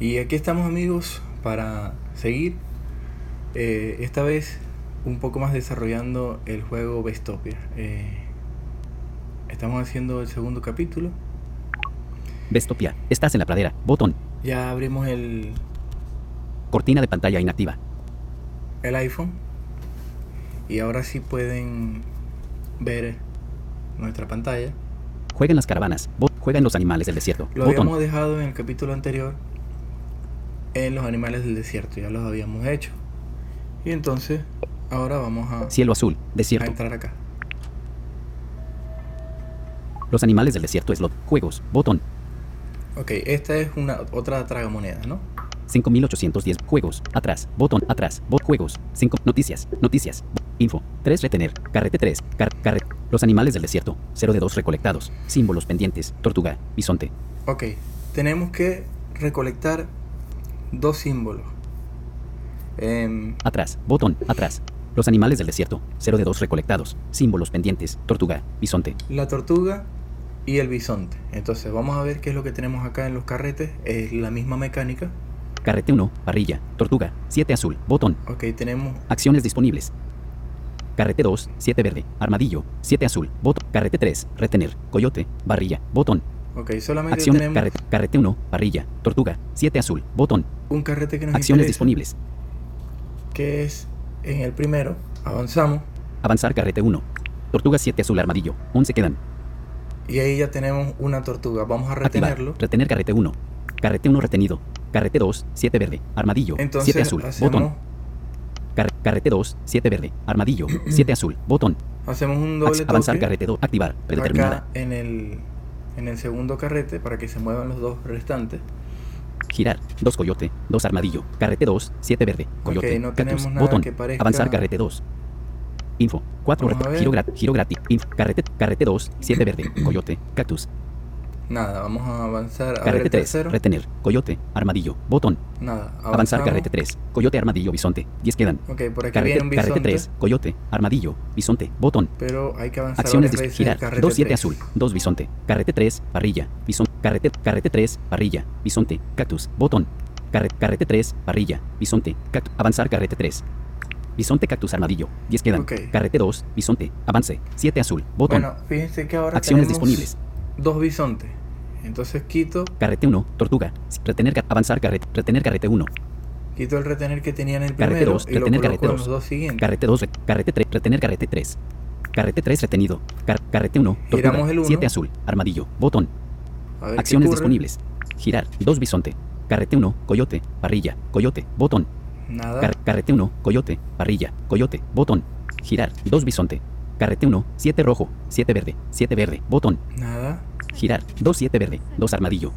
Y aquí estamos amigos para seguir, eh, esta vez un poco más desarrollando el juego Bestopia. Eh, estamos haciendo el segundo capítulo. Bestopia. Estás en la pradera. Botón. Ya abrimos el, Cortina de pantalla inactiva. el iPhone y ahora sí pueden ver nuestra pantalla. Juega en las caravanas. Juega en los animales del desierto. Lo Botón. habíamos dejado en el capítulo anterior en los animales del desierto, ya los habíamos hecho. Y entonces ahora vamos a, Cielo azul. a Desierto. entrar acá. Los animales del desierto. Slot. Juegos. Botón. Ok, esta es una otra tragamoneda, ¿no? 5810. Juegos. Atrás. Botón. Atrás. Bot. Juegos. 5. Noticias. Noticias. Info. 3. Retener. Carrete 3. Car carre- Los animales del desierto. 0 de 2 recolectados. Símbolos pendientes. Tortuga. Bisonte. Ok, tenemos que recolectar dos símbolos. Em, Atrás. Botón. Atrás. Los animales del desierto. 0 de 2 recolectados. Símbolos pendientes. Tortuga. Bisonte. la tortuga y el bisonte. Entonces vamos a ver qué es lo que tenemos acá en los carretes. Es la misma mecánica. Carrete 1. Parrilla. Tortuga. 7 azul. Botón. Ok, tenemos Acciones disponibles. Carrete 2, 7 verde. Armadillo, 7 azul. Botón. Carrete 3, retener. Coyote, barrilla. Botón. Ok, solamente Acciones. tenemos Carrete, carrete 1, parrilla. Tortuga, 7 azul. Botón. un carrete que nos Acciones interesa, disponibles. que es en el primero. Avanzamos Avanzar carrete 1. Tortuga 7 azul armadillo. 11 quedan. y ahí ya tenemos una tortuga. Vamos a Activar. retenerlo. Retener carrete 1. Carrete 1 retenido. Carrete 2, 7 verde. Armadillo, Entonces 7 azul. hacemos, Botón. Car- carrete 2, 7 verde. Armadillo, 7 azul. Botón. hacemos un doble Ac- avanzar toque carrete 2. Activar. Predeterminada. acá en el, en el segundo carrete para que se muevan los dos restantes. Girar. 2 coyote. 2 armadillo. Carrete 2. 7 verde. Coyote. no cactus, tenemos nada botón. que parezca- Avanzar carrete 2. Info. 4 Vamos a ver. Giro, grat- giro gratis. Info. Carrete, carrete 2. 7 verde. Coyote. Cactus. Nada, vamos a avanzar a Carrete el 3. tercero. Retener. Coyote. Armadillo. Botón. Nada, Avanzar avanzamos. carrete 3. Coyote. Armadillo. Bisonte. 10 quedan. Ok, por aquí Carrete, viene un bisonte, carrete 3. Coyote. Armadillo. Bisonte. Botón. pero hay que avanzar Acciones de girar. el carrete 2 7 tres. azul. 2 bisonte. Carrete 3. Parrilla. Bisonte. Carrete, carrete 3. Parrilla. Bisonte. Cactus. Botón. Carrete, carrete 3. Parrilla. Bisonte. Cactus. Avanzar carrete 3. Bisonte cactus armadillo. 10 quedan. Ok. Carrete 2. Bisonte. Avance. 7 azul. Botón. Bueno, fíjense que ahora Acciones tenemos disponibles. Dos bisontes. Entonces quito, Carrete 1. Tortuga. Retener. Avanzar carrete. Retener carrete 1. quito el retener que tenía en el Carrete primero dos, y lo retener coloco carrete en dos. los dos siguientes. Carrete 2. Carrete 3. Retener carrete 3. Carrete 3 retenido. Car- carrete 1. Tortuga. Giramos el uno. 7 azul. Armadillo. Botón. Acciones disponibles. Girar. 2 bisonte. Carrete 1. Coyote. Parrilla. Coyote. Botón. Nada. Car- carrete 1, coyote, parrilla, coyote, botón. Girar, 2 bisonte. Carrete 1, 7 rojo, 7 verde, 7 verde, botón. Nada. Girar, 2 7 verde, 2 armadillo.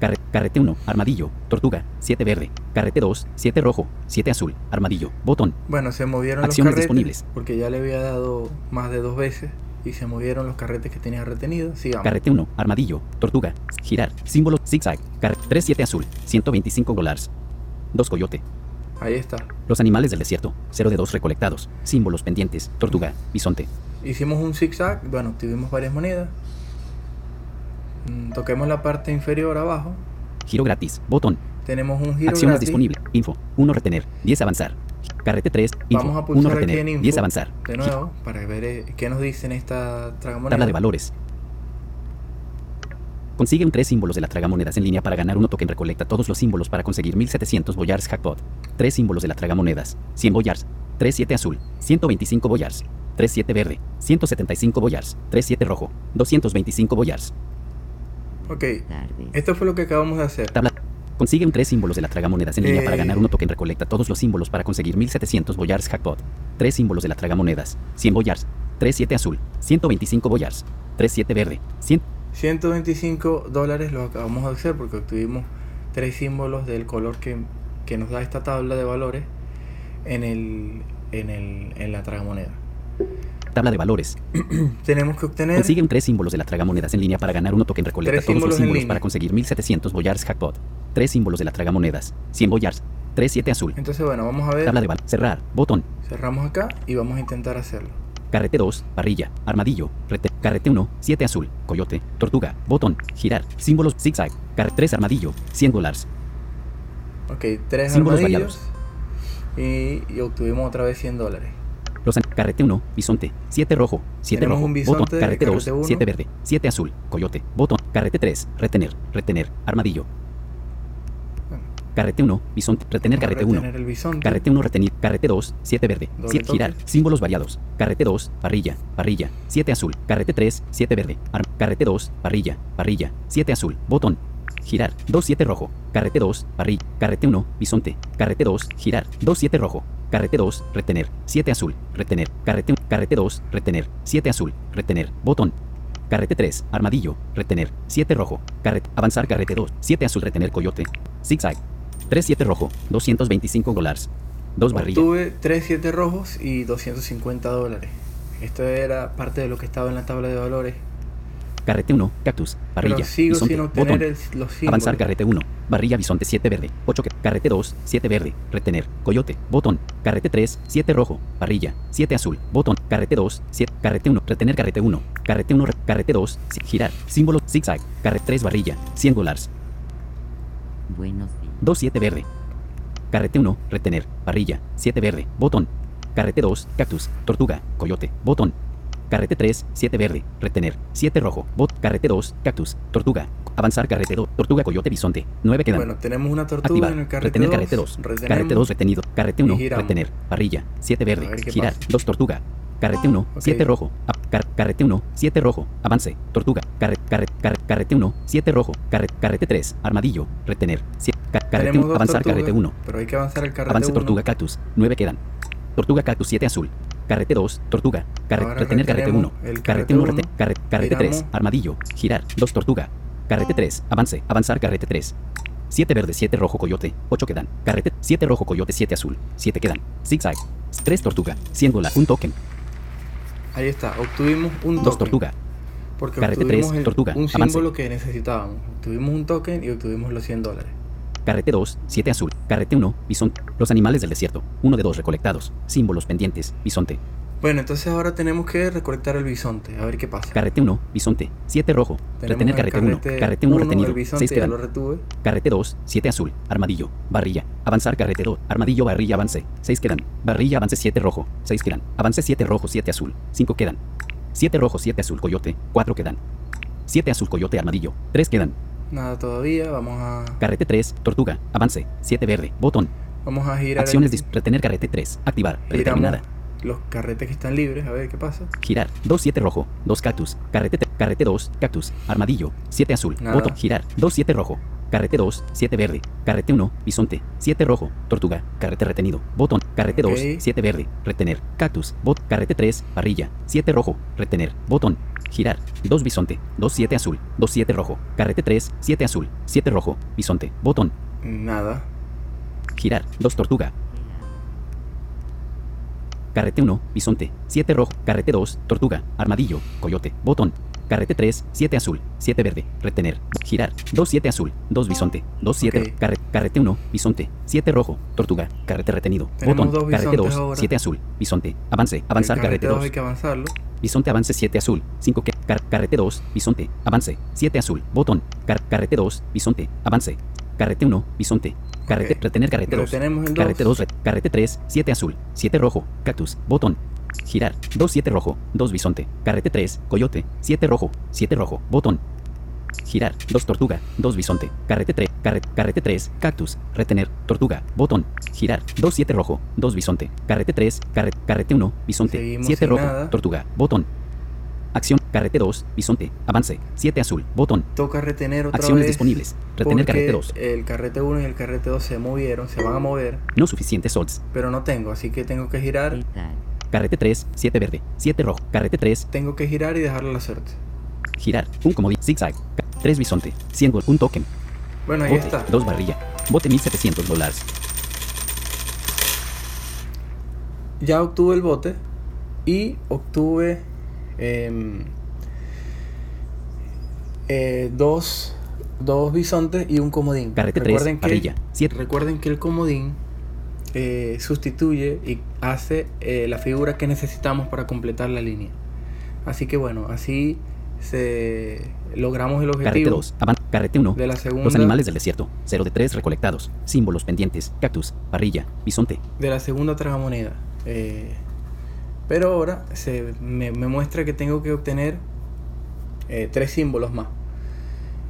Carre- carrete 1, armadillo, tortuga, 7 verde. Carrete 2, 7 rojo, 7 azul, armadillo, botón. Bueno, se movieron Acciones los carretes disponibles. porque ya le había dado más de dos veces y se movieron los carretes que tenía retenidos. Sigamos. Carrete 1, armadillo, tortuga, girar, símbolo, zigzag. Car 3 7 azul, 125 dólares. 2 coyote. Ahí está. Los animales del desierto, 0 de 2 recolectados. Símbolos pendientes, tortuga, bisonte. Hicimos un zigzag, bueno, obtuvimos varias monedas. Mm, Toquemos la parte inferior abajo. Giro gratis, botón. Tenemos un giro Acciones gratis. disponibles. Info. 1 retener. 10 avanzar. Carrete 3. Info. Vamos a 1 pulsar aquí retener. en info 10 avanzar. de nuevo para ver eh, qué nos dice en esta tragamoneda. Tabla de valores. Consigue un 3 símbolos de la tragamonedas en línea para ganar uno token. Recolecta todos los símbolos para conseguir 1700 boyars jackpot. 3 símbolos de la tragamonedas. 100 boyars. 3 7 azul. 125 boyars. 3 7 verde. 175 boyars. 3 7 rojo. 225 boyars. Ok, esto fue lo que acabamos de hacer. Tabla. Consigue un 3 símbolos de la tragamonedas en línea Eh. para ganar uno token. Recolecta todos los símbolos para conseguir 1700 boyars jackpot. 3 símbolos de la tragamonedas. 100 boyars. 3 7 azul. 125 boyars. 3 7 verde. 100 125 dólares lo acabamos de hacer porque obtuvimos tres símbolos del color que, que nos da esta tabla de valores en, el, en, el, en la tragamoneda. Tabla de valores. Tenemos que obtener Consigue un 3 símbolos de la tragamonedas en línea para ganar uno token. Recolecta Tres todos los símbolos en símbolos para conseguir 1700 boyars jackpot. 3 símbolos de la tragamonedas. 100 boyars. 3 7 azul. Entonces, bueno, vamos a ver. Tabla de valores. Cerrar. Botón. Cerramos acá y vamos a intentar hacerlo. Carrete 2, parrilla, armadillo, rete, carrete 1, 7 azul, coyote, tortuga, botón, girar, símbolos zigzag, car 3 armadillo, 100 dólares. Ok, tres Símbolos armadillos. Y, y obtuvimos otra vez 100 dólares. Los an- carrete 1, bisonte, 7 rojo, 7 Tenemos rojo, un bisonte botón, carrete 2, carrete uno. 7 verde, 7 azul, coyote, botón, carrete 3, retener, retener, armadillo. Carrete 1, bisonte, retener Vamos carrete 1. retener el bisonte. Carrete 1 retenir, carrete 2, 7 verde, Doble 7 toque. girar, símbolos variados. Carrete 2, parrilla, parrilla, 7 azul, carrete 3, 7 verde, ar- carrete 2, parrilla, parrilla, 7 azul, botón, girar, 2 7 rojo, carrete 2, parrilla, carrete 1, bisonte, carrete 2, girar, 2 7 rojo, carrete 2, retener, 7 azul, retener, carrete 1, carrete 2, retener, 7 azul, retener, botón. Carrete 3, armadillo, retener, 7 rojo, carrete, avanzar carrete 2, 7 azul, retener. Coyote, zigzag, 3 7 rojo, 225 dólares, 2 barrilla. Obtuve 3 7 rojos y 250 dólares. Esto era parte de lo que estaba en la tabla de valores. Carrete 1, cactus, parrilla, sigo bisonte, sin botón. el-. Avanzar carrete 1, barrilla bisonte 7 verde, 8 que, carrete 2, 7 verde, retener, coyote, botón, carrete 3, 7 rojo, parrilla, 7 azul, botón, carrete 2, 7, carrete 1, retener carrete 1, carrete 1, re- carrete 2, si- girar, símbolo, zigzag, carrete 3 barrilla, 100 dólares, Buenos días. 2 7 verde, carrete 1, retener, parrilla, 7 verde, botón, carrete 2, cactus, tortuga, coyote, botón, carrete 3, 7 verde, retener, 7 rojo, bot, carrete 2, cactus, tortuga, avanzar carrete 2, tortuga, coyote, bisonte, 9 quedan. Bueno, tenemos una tortuga Activar. en el carrete retener 2. carrete 2. retenemos. Carrete 2 retenido. Carrete 1 Y giramos. retener. Parrilla. 7 A ver verde. Girar. pasa. 2 tortuga. Carrete 1. Ok. 7 rojo. Car- carrete 1. 7 rojo. Avance. Tortuga. Carre- carre- carre- carrete 1. 7 rojo. Carre- carrete 3. Armadillo. Retener. Sie- ca- carrete Tenemos 1. dos Avanzar carrete 1. Pero hay que avanzar el carrete Avance 1. tortuga cactus. 9 quedan. Tortuga cactus 7 azul. Carrete 2. Tortuga. Carre- retener carrete 1. retenemos el Carrete carrete 1. uno, Rete- carre- carrete 3. giramos. Armadillo. Girar. 2 tortuga. Carrete 3. Avance. Avanzar carrete 3. 7 verde, 7 rojo coyote, 8 quedan. Carrete, 7 rojo coyote, 7 azul, 7 quedan. Zigzag, 3 tortuga, 100 dólares, un token, Ahí está, obtuvimos un 2 token. tortuga, Porque Carrete obtuvimos tres, el- tortuga, un avance. símbolo que necesitábamos. Obtuvimos un token y obtuvimos los 100 dólares. Carrete 2, 7 azul, carrete 1, bisonte, los animales del desierto, 1 de 2 recolectados, símbolos pendientes, bisonte, Bueno, entonces ahora tenemos que recolectar el bisonte. A ver qué pasa. carrete 1, bisonte, 7 rojo, Tenemos retener carrete 1, carrete 1 uno, retenido, El bisonte 6 ya quedan. lo retuve. Carrete 2, 7 azul, armadillo, barrilla, avanzar carrete 2, armadillo, barrilla, avance, 6 quedan, barrilla, avance 7 rojo, 6 quedan, avance 7 rojo, 7 azul, 5 quedan, 7 rojo, 7 azul, coyote, 4 quedan, 7 azul, coyote, armadillo, 3 quedan, Nada todavía. Vamos a, carrete 3, tortuga, avance, 7 verde, botón, vamos a girar. acciones, el- retener carrete 3, activar, predeterminada, los carretes que están libres. A ver qué pasa. girar, 2 7 rojo, 2 cactus, carrete, te- carrete 2, cactus, armadillo, 7 azul, Nada. botón, girar, 2 7 rojo, carrete 2, 7 verde, carrete 1, bisonte, 7 rojo, tortuga, carrete retenido, botón, carrete 2, Ok. 7 verde, retener, cactus, bot, carrete 3, parrilla, 7 rojo, retener, botón, girar, 2 bisonte, 2 7 azul, 2 7 rojo, carrete 3, 7 azul, 7 rojo, bisonte, botón, Nada. girar, 2 tortuga, Carrete 1, bisonte, 7 rojo, carrete 2, tortuga, armadillo, coyote, botón. Carrete 3, 7 azul, 7 verde, retener, girar, 2 7 azul, 2 bisonte, 2 7, Ok. carre- carrete 1, bisonte, 7 rojo, tortuga, carrete retenido, Tenemos botón, dos carrete bisontes 2, ahora. 7 azul, bisonte, avance, avanzar el carrete carrete 2, hay que avanzarlo. bisonte avance 7 azul, 5 que, car- carrete 2, bisonte, avance, 7 azul, botón, car- carrete 2, bisonte, avance, carrete 1, bisonte, carrete, Ok. retener carrete 2, Retenemos el 2. Carrete 2, carrete 3, 7 azul, 7 rojo, cactus, botón. Girar, 2 7 rojo, 2 bisonte. Carrete 3, coyote, 7 rojo, 7 rojo, botón. Girar, 2 tortuga, 2 bisonte. Carrete 3, carrete, carrete 3, cactus, retener, tortuga, botón. Girar, 2 7 rojo, 2 bisonte. Carrete 3, carrete, carrete 1, bisonte. Seguimos 7 sin rojo, nada. tortuga, botón. Acción, carrete 2, bisonte, avance, 7 azul, botón. Toca retener otra Acciones vez. disponibles. Retener carrete 2. El carrete 1 y el carrete 2 se movieron, se van a mover, No suficientes odds. pero no tengo, así que tengo que girar. Carrete 3, 7 verde, 7 rojo. Carrete 3, Tengo que girar y dejarle la suerte. Girar. Un comodín. Zigzag. 3 bisonte. 100 gol. Un token. Bueno, ahí Bote. está. 2 barrilla. Bote 1700 dólares. Ya obtuve el bote y obtuve em, eh, dos, dos bisontes y un comodín. Carrete 3. Parrilla. 7. recuerden que el comodín eh, sustituye y hace eh, la figura que necesitamos para completar la línea. Así que bueno, así se logramos el Carrete objetivo. 2. Avan. Carrete 1. de la segunda, Los animales del desierto. 0 de 3 recolectados. Símbolos pendientes. Cactus. Parrilla. Bisonte. de la segunda tragamoneda. Eh, pero ahora se me, me muestra que tengo que obtener eh, tres símbolos más.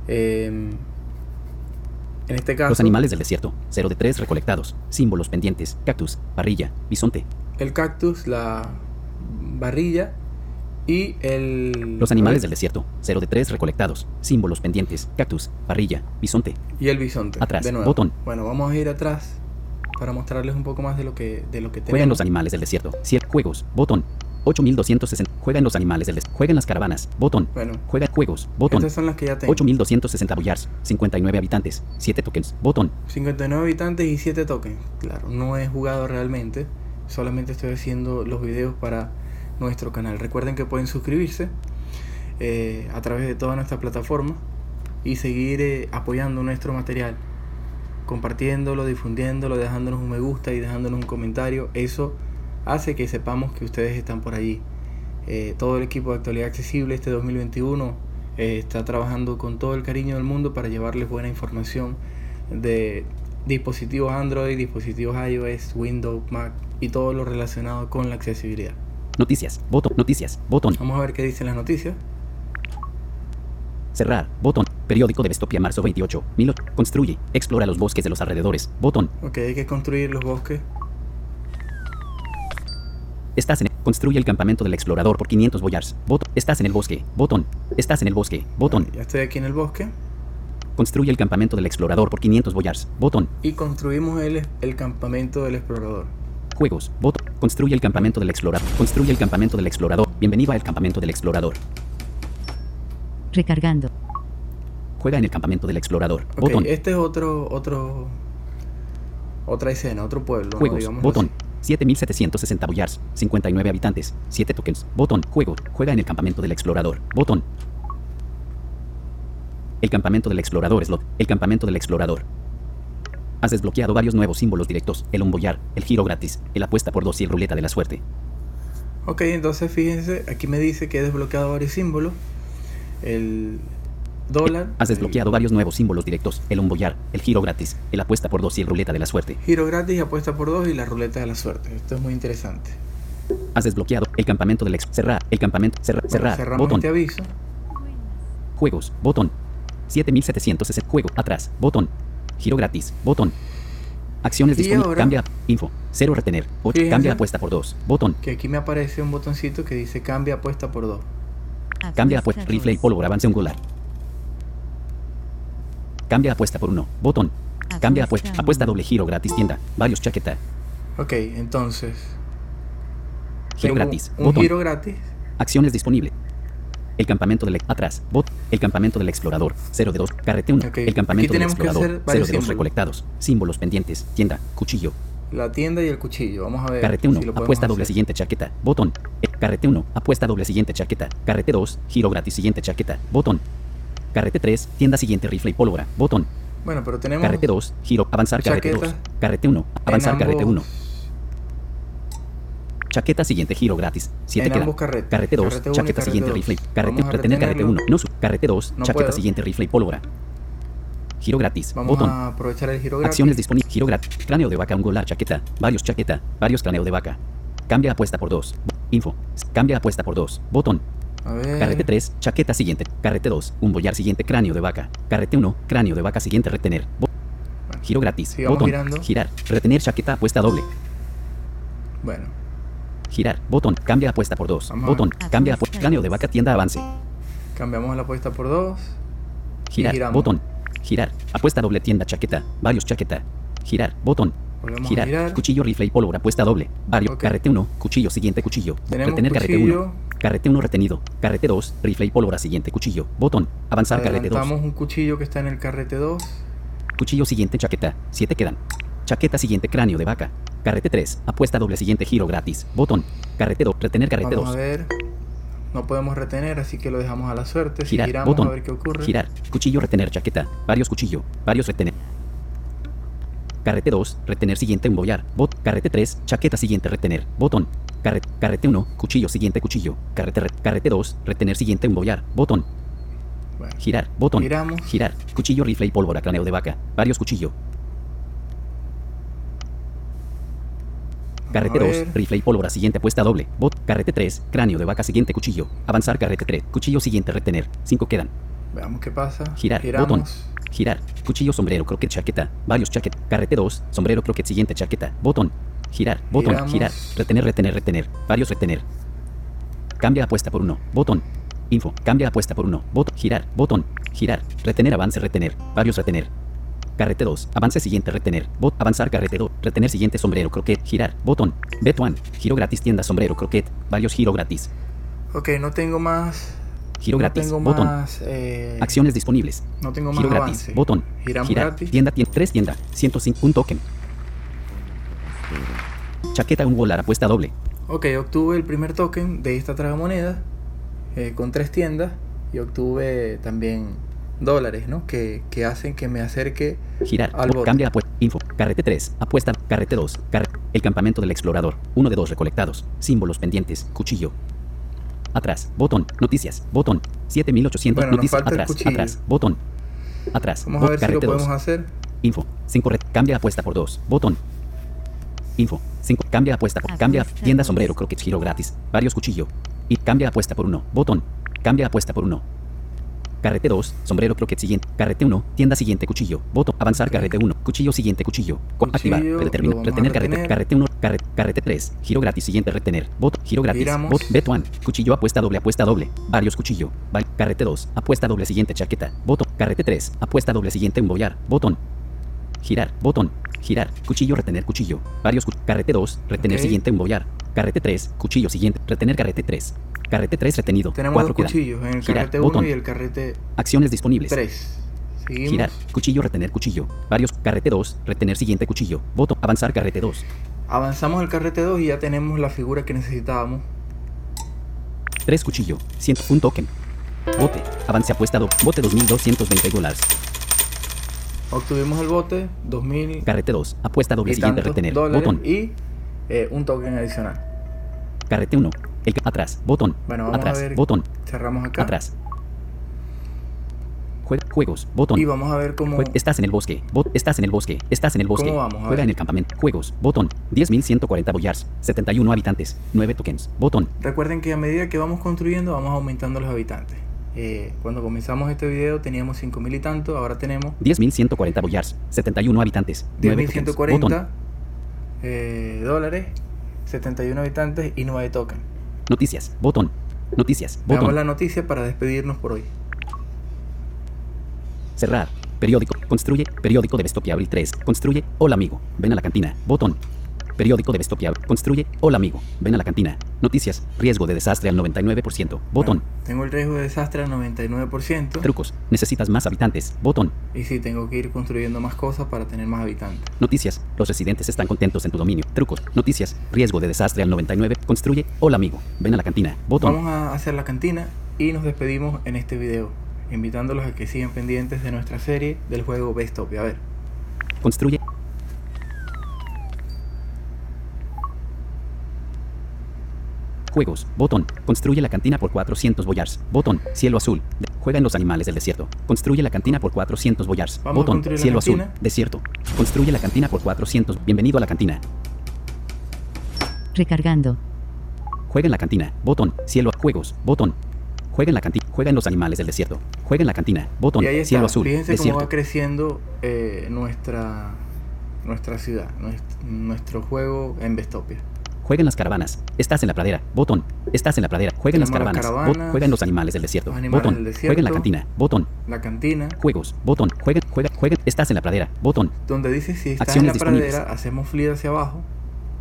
Eh, en este caso, Los animales del desierto. 0 de 3 recolectados. Símbolos pendientes. Cactus. Parrilla. Bisonte. el cactus, la barrilla y el Los animales del desierto. 0 de 3 recolectados. Símbolos pendientes. Cactus. Parrilla. Bisonte. y el bisonte. Atrás, de nuevo. botón. Bueno, vamos a ir atrás para mostrarles un poco más de lo que de lo que Juegan tenemos. los animales del desierto. 100 juegos. Botón. 8260. Juegan los animales del desierto. Juegan las caravanas. Botón. Bueno, Juega juegos. Botón. estas son las que ya tengo. 8260 boyards. 59 habitantes. 7 tokens. Botón. 59 habitantes y 7 tokens. Claro, no he jugado realmente. Solamente estoy haciendo los videos para nuestro canal. Recuerden que pueden suscribirse eh, a través de toda nuestra plataforma y seguir eh, apoyando nuestro material. Compartiéndolo, difundiéndolo, dejándonos un me gusta y dejándonos un comentario. Eso hace que sepamos que ustedes están por allí. Eh, todo el equipo de Actualidad Accesible este 2021 eh, está trabajando con todo el cariño del mundo para llevarles buena información de dispositivos Android, dispositivos iOS, Windows, Mac y todo lo relacionado con la accesibilidad. Noticias. Botón. Noticias. Botón. Vamos a ver qué dicen las noticias. Cerrar. Botón. Periódico de Bestopia, marzo 28. Milo. Construye. Explora los bosques de los alrededores. Botón. Ok, hay que construir los bosques. Estás en. Construye el campamento del explorador por 500 boyards. Botón. Estás en el bosque. Botón. Estás en el bosque. Botón. Ya estoy aquí en el bosque. Construye el campamento del explorador por 500 boyards. Botón. Y construimos el, el campamento del explorador. Juegos. Botón. Construye el campamento del explorador. Construye el campamento del explorador. Bienvenido al campamento del explorador. Recargando. Juega en el campamento del explorador. Botón. este es otro, otro, otra escena, otro pueblo. Juegos. Botón. así. 7760 boyards. 59 habitantes. 7 tokens. Botón. Juego. Juega en el campamento del explorador. Botón. El campamento del explorador slot. El campamento del explorador. Has desbloqueado varios nuevos símbolos directos. El un boyar, el giro gratis, el apuesta por dos y el ruleta de la suerte. Ok, entonces fíjense, aquí me dice que he desbloqueado varios símbolos. El dólar. Has desbloqueado varios nuevos símbolos directos. El boyar, el giro gratis, el apuesta por dos y el ruleta de la suerte. el Giro gratis, apuesta por dos y la ruleta de la suerte. Esto es muy interesante. Has desbloqueado el campamento del ex. Cerrar. El campamento. Cerrar. Bueno, cerrar. cerramos Botón. este aviso. Juegos. Botón. 7760. Juego. Atrás. Botón. Giro gratis. Botón. Acciones disponibles. Cambia. Info. Cero retener. Cambia apuesta por dos. Botón. Que aquí me aparece un botoncito que dice cambia apuesta por dos. Cambia apuesta. Rifle y pólvora. Avance angular. Cambia apuesta por uno. Botón. Cambia apuesta. Apuesta doble giro gratis tienda. Varios chaqueta. Ok, entonces. Giro gratis. Un Botón. giro gratis. Acciones disponible. El campamento del atrás. Bot. El campamento del explorador. 0 de 2. Carrete 1. Ok, El campamento del explorador. hacer 0 varios de 2 símbolos. recolectados. Símbolos pendientes. Tienda. Cuchillo. La tienda y el cuchillo. Vamos a ver. Carrete 1, si lo podemos apuesta doble siguiente chaqueta, botón. Eh, Carrete 1, apuesta doble siguiente chaqueta. Carrete 2, giro gratis siguiente chaqueta, botón. Carrete 3, tienda siguiente rifle y pólvora, botón. Bueno, pero tenemos. Carrete 2, giro, avanzar carrete 2. Chaqueta Carrete 1, en avanzar carrete 1. ambos- Chaqueta siguiente giro gratis. 7 En queda. ambos carretes. Carrete 2, Carrete chaqueta carrete siguiente dos. rifle. Carrete, retener carrete retenerlo. 1. No, su- carrete 2, No chaqueta puedo. siguiente rifle y pólvora. Giro gratis, Vamos botón. a aprovechar el giro gratis. Acciones disponibles. Giro gratis. Cráneo de vaca, un golar, chaqueta. Varios chaqueta. Varios cráneo de vaca. Cambia apuesta por 2. Info. Cambia apuesta por 2. Botón. A ver. Carrete 3, chaqueta siguiente. Carrete 2, un boyar siguiente, cráneo de vaca. Carrete 1, cráneo de vaca siguiente, retener. Bo- Giro gratis. sigamos Botón. girando. Girar. Retener chaqueta apuesta doble. Bueno, Girar. Botón. Cambia apuesta por 2. Vamos a Botón. Cambia apuesta. Cráneo de vaca tienda avance. cambiamos la apuesta por dos. Girar. giramos. Botón. Girar. Apuesta doble tienda chaqueta. Varios chaqueta. Girar. Botón. Volvemos Girar. a girar. Cuchillo, rifle y pólvora. Apuesta doble. Varios. Ok. Carrete 1. Cuchillo. Siguiente cuchillo. Tenemos Retener carrete cuchillo. 1. Carrete 1 retenido. Carrete 2. Rifle y pólvora. Siguiente cuchillo. Botón. Avanzar carrete 2. Adelantamos un cuchillo que está en el carrete 2. Cuchillo siguiente chaqueta. 7 quedan. Chaqueta siguiente cráneo de vaca. Carrete 3. Apuesta doble siguiente giro gratis. Botón. Carrete 2. Retener carrete Vamos 2. a ver. No podemos retener, así que lo dejamos a la suerte. Si Girar. giramos Botón. a ver qué ocurre. Girar. Cuchillo retener chaqueta. Varios cuchillo. Varios retener. Carrete 2. Retener siguiente un boyar. Bot. Carrete 3. Chaqueta siguiente retener. Botón. Carrete, carrete 1. Cuchillo siguiente cuchillo. Carrete, re- carrete 2. Retener siguiente un boyar. Botón. Bueno, Girar. Botón. Giramos. Girar. Cuchillo, rifle y pólvora. Cráneo de vaca. Varios cuchillo. Carrete a 2, ver. rifle y pólvora, siguiente apuesta doble. Bot, carrete 3, cráneo de vaca, siguiente cuchillo. Avanzar, carrete 3, cuchillo siguiente, retener. 5 quedan. Veamos qué pasa. Girar, Giramos. botón. Girar, cuchillo, sombrero, croquet, chaqueta. Varios chaquet. Carrete 2, sombrero, croquet, siguiente chaqueta. Botón. Girar, botón, Giramos. girar. Retener, retener, retener. Varios retener. Cambia apuesta por uno. Botón. Info. Cambia apuesta por uno. Botón. Girar. Botón. Girar. Retener, avance, retener. Varios retener. Carrete 2. Avance siguiente, retener. Bot. Avanzar, carrete 2. Retener siguiente, sombrero, croquet. Girar. Botón. Bet one. Giro gratis, tienda, sombrero, croquet. Varios giro gratis. Ok, no tengo más. Giro no gratis. Botón. más. eh, Acciones disponibles. No tengo más Giro gratis. avance. Botón. Giramos Girar. gratis. Tienda, tienda, 3 tienda. 105. Un token. Chaqueta, un volar, apuesta doble. Ok, obtuve el primer token de esta tragamoneda eh, con tres tiendas y obtuve también dólares, ¿no? Que, que hacen que me acerque Girar. Al Bot-. Cambia apuesta. Info. Carrete 3. Apuesta. Carrete 2. Carre- el campamento del explorador. Uno de dos recolectados. Símbolos pendientes. Cuchillo. Atrás. Botón. Noticias. Botón. 7800. Bueno, Noticias. Atrás. Atrás. Botón. Atrás. Vamos Bot- a ver si lo podemos 2. hacer. Info. 5 red. Cambia apuesta por 2. Botón. Info. 5. Cambia apuesta por. Cambia. Tienda sombrero. Croquet giro gratis. Varios cuchillo. Y cambia apuesta por 1. Botón. Cambia apuesta por 1. Carrete 2. Sombrero croquet siguiente. Carrete 1. Tienda siguiente cuchillo. Botón. Avanzar carrete 1. Cuchillo siguiente cuchillo. Con activar. a Retener carrete. retener. Carrete 1. Carrete, carrete 3. Giro gratis siguiente retener. Bot. Giro gratis. Giramos. Bot. Bet 1. Cuchillo apuesta doble. Apuesta doble. Varios cuchillo. Carrete 2. Apuesta doble siguiente chaqueta. Botón. Carrete 3. Apuesta doble siguiente embollar. Botón. Girar. Botón. Girar. Cuchillo retener cuchillo. Varios cu- Carrete 2. Retener siguiente embollar. Carrete 3. Cuchillo siguiente. Retener carrete 3. Carrete 3 retenido. Tenemos 4 dos cuchillos, en el Girar, carrete 1 botón. y el carrete Acciones disponibles. 3. Seguimos. Girar. Cuchillo retener cuchillo. Varios. Carrete 2. Retener siguiente cuchillo. Botón. Avanzar carrete 2. Avanzamos el carrete 2 y ya tenemos la figura que necesitábamos. 3 cuchillo. 100. Un token. Bote. Avance apuesta do. Bote 2220 dólares. Obtuvimos el bote, 2000 Carrete 2. Apuesta doble siguiente retener. Botón. y eh, un token adicional. Carrete 1. El atrás. Botón. Bueno, vamos atrás. a ver. Botón. Cerramos acá. Atrás. Jue- juegos. Botón. Y vamos a ver cómo... Jue- estás en el bosque. Bot- estás en el bosque. Estás en el bosque. ¿Cómo vamos? A Juega ver. en el campamento. Juegos. Botón. 10.140 boyars. 71 habitantes. 9 tokens. Botón. Recuerden que a medida que vamos construyendo vamos aumentando los habitantes. Eh, cuando comenzamos este video teníamos 5000 y tanto, ahora tenemos 10.140 boyars. 71 habitantes. 9 tokens. Botón. 10140 eh, dólares, 71 habitantes y 9 tokens. Noticias. Botón. Noticias. Veamos Botón. la noticia para despedirnos por hoy. Cerrar. Periódico. Construye. Periódico de Bestopia Abril 3. Construye. Hola amigo. Ven a la cantina. Botón. Periódico de Bestopia. Construye. Hola amigo. Ven a la cantina. Noticias. Riesgo de desastre al 99%. Botón. Bueno, tengo el riesgo de desastre al 99%. Trucos. Necesitas más habitantes. Botón. Y sí, tengo que ir construyendo más cosas para tener más habitantes. Noticias. Los residentes están contentos en tu dominio. Trucos. Noticias. Riesgo de desastre al 99. Construye. Hola amigo. Ven a la cantina. Botón. Vamos a hacer la cantina y nos despedimos en este video, invitándolos a que sigan pendientes de nuestra serie del juego Bestopia. A ver, Construye. Juegos. Botón. Construye la cantina por 400 boyars. Botón. Cielo azul. De- Juega en los animales del desierto. Construye la cantina por 400 boyars. Vamos a Botón. Cielo azul. Desierto. Construye la cantina por 400. Bienvenido a la cantina. Recargando. Juega en la cantina. Botón. Cielo. Juegos. Botón. Juega en la cantina. Juega en los animales del desierto. Juega en la cantina. Botón. y ahí está. Cielo azul. Fíjense cómo Desierto. va creciendo eh, nuestra, nuestra ciudad, nuestro, nuestro juego en Bestopia. Juega en las caravanas. Estás en la pradera. Botón. Estás en la pradera. Juega en las caravanas. Caravanas. Juega en los animales del desierto. Los animales Botón. del Juega en la desierto. cantina. Botón. La cantina, Juegos. Botón. Juega. Juega. Juega. Estás en la pradera. Botón. donde dice si estás Acciones en la disponibles. pradera, hacemos flit hacia abajo,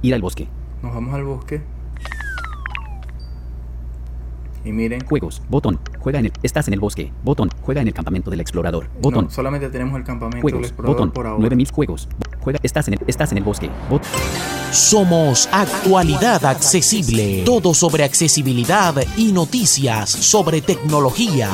Ir al bosque. nos vamos al bosque. Y miren, Juegos. Botón. Juega en el. Estás en el bosque. Botón. Juega en el campamento del explorador. Botón. no, solamente tenemos el campamento del Juegos. explorador Botón. por ahora. 9000 juegos. Estás en el. Bosque. Somos Actualidad Accesible. Todo sobre accesibilidad y noticias sobre tecnología.